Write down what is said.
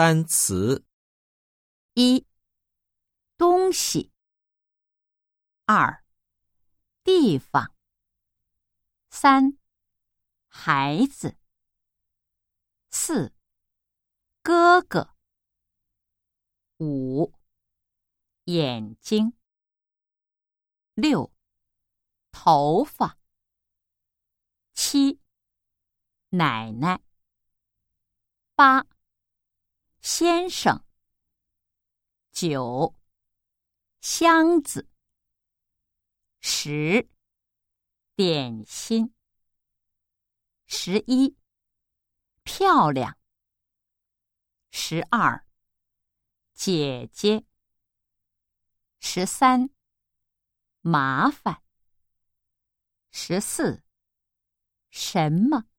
单词。一、东西；二、地方；三、孩子；四、哥哥；五、眼睛；六、头发；七、奶奶；八。先生，九，箱子，十，点心，十一，漂亮，十二，姐姐，十三，麻烦，十四，什么？